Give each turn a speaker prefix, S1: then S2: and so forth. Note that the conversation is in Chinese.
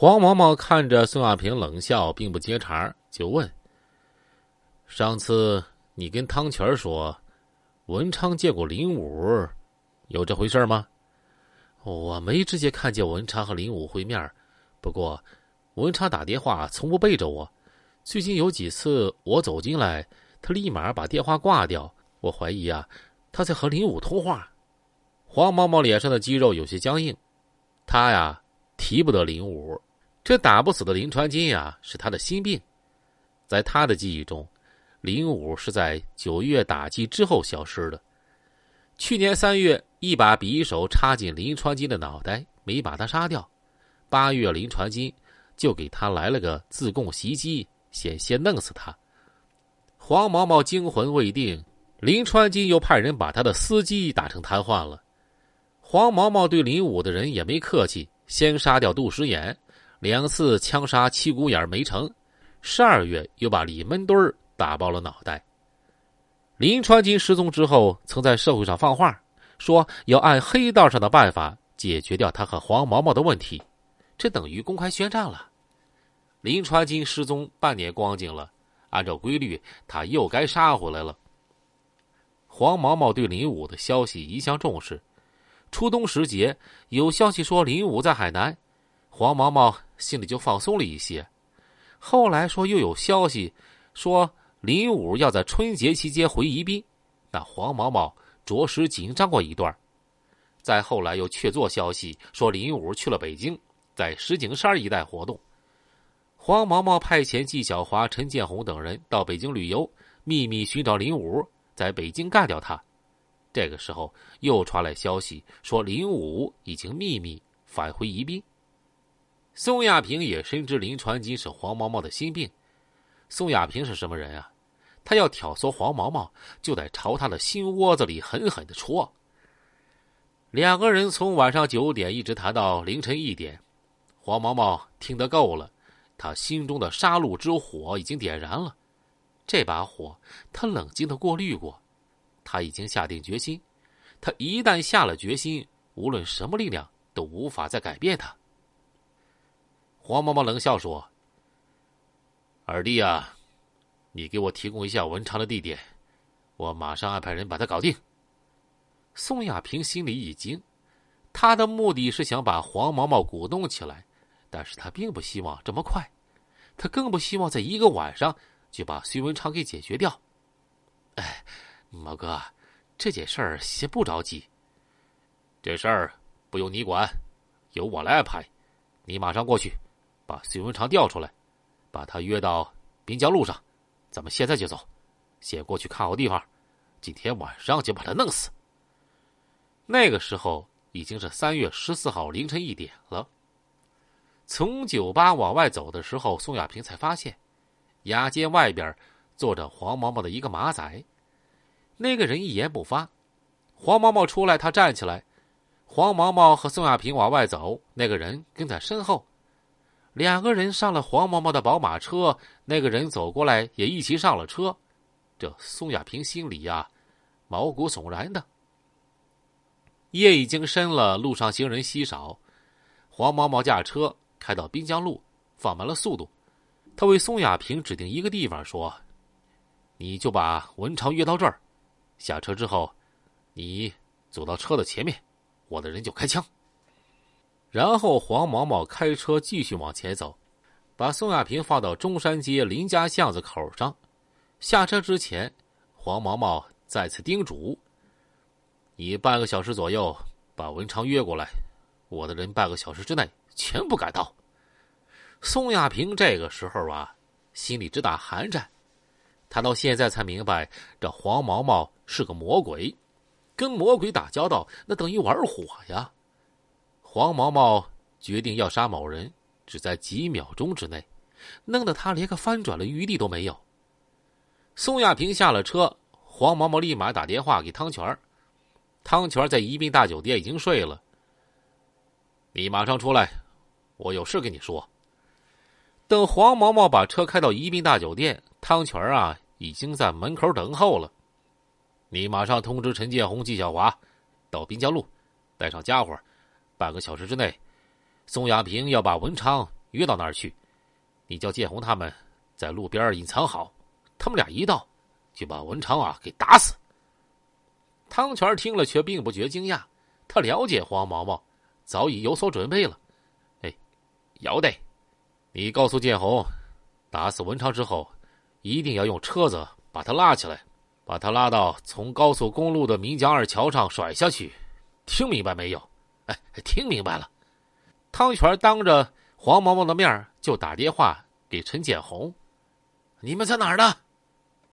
S1: 黄毛毛看着孙亚平冷笑，并不接茬，就问：“上次你跟汤泉说，文昌见过林武，有这回事吗？”我没直接看见文昌和林武会面，不过文昌打电话从不背着我。最近有几次我走进来，他立马把电话挂掉。我怀疑啊，他在和林武通话。黄毛毛脸上的肌肉有些僵硬，他呀提不得林武，这打不死的林传金呀是他的心病。在他的记忆中，林武是在九月打击之后消失的。去年三月，一把匕首插进林传金的脑袋，没把他杀掉。八月，林传金就给他来了个自贡袭击，险些弄死他。黄毛毛惊魂未定，林传金又派人把他的司机打成瘫痪了。黄毛毛对林武的人也没客气，先杀掉杜十眼，两次枪杀七骨眼没成。十二月，又把李闷墩儿打爆了脑袋。林传金失踪之后，曾在社会上放话，说要按黑道上的办法解决掉他和黄毛毛的问题，这等于公开宣战了。林传金失踪半年光景了，按照规律，他又该杀回来了。黄毛毛对林武的消息一向重视，初冬时节有消息说林武在海南，黄毛毛心里就放松了一些。后来说又有消息说。林武要在春节期间回宜宾，那黄毛毛着实紧张过一段。再后来又确凿消息说林武去了北京，在石景山一带活动。黄毛毛派遣纪晓华、陈建红等人到北京旅游，秘密寻找林武，在北京干掉他。这个时候又传来消息说林武已经秘密返回宜宾。宋亚平也深知林传金是黄毛毛的心病。宋亚平是什么人啊？他要挑唆黄毛毛，就得朝他的心窝子里狠狠的戳。两个人从晚上九点一直谈到凌晨一点，黄毛毛听得够了，他心中的杀戮之火已经点燃了。这把火，他冷静的过滤过，他已经下定决心。他一旦下了决心，无论什么力量都无法再改变他。黄毛毛冷笑说。二弟呀，你给我提供一下文昌的地点，我马上安排人把他搞定。宋亚平心里一惊，他的目的是想把黄毛毛鼓动起来，但是他并不希望这么快，他更不希望在一个晚上就把隋文昌给解决掉。哎，毛哥，这件事儿先不着急，这事儿不用你管，由我来安排。你马上过去，把隋文长调出来。把他约到滨江路上，咱们现在就走，先过去看好地方，今天晚上就把他弄死。那个时候已经是三月十四号凌晨一点了。从酒吧往外走的时候，宋亚平才发现，雅间外边坐着黄毛毛的一个马仔，那个人一言不发。黄毛毛出来，他站起来，黄毛毛和宋亚平往外走，那个人跟在身后。两个人上了黄毛毛的宝马车，那个人走过来也一起上了车。这宋亚平心里呀，毛骨悚然的。夜已经深了，路上行人稀少。黄毛毛驾车开到滨江路，放慢了速度。他为宋亚平指定一个地方，说：“你就把文昌约到这儿，下车之后，你走到车的前面，我的人就开枪。”然后黄毛毛开车继续往前走，把宋亚平放到中山街林家巷子口上。下车之前，黄毛毛再次叮嘱：“你半个小时左右把文昌约过来，我的人半个小时之内全部赶到。”宋亚平这个时候啊，心里直打寒颤。他到现在才明白，这黄毛毛是个魔鬼，跟魔鬼打交道，那等于玩火呀。黄毛毛决定要杀某人，只在几秒钟之内，弄得他连个翻转的余地都没有。宋亚平下了车，黄毛毛立马打电话给汤泉汤泉在宜宾大酒店已经睡了。你马上出来，我有事跟你说。等黄毛毛把车开到宜宾大酒店，汤泉啊已经在门口等候了。你马上通知陈建红、纪晓华，到滨江路，带上家伙。半个小时之内，宋亚平要把文昌约到那儿去。你叫建红他们在路边隐藏好，他们俩一到，就把文昌啊给打死。”汤泉听了却并不觉惊讶，他了解黄毛毛，早已有所准备了。哎，要得，你告诉建红，打死文昌之后，一定要用车子把他拉起来，把他拉到从高速公路的岷江二桥上甩下去。听明白没有？听明白了。汤泉当着黄毛毛的面就打电话给陈建红：“你们在哪儿呢？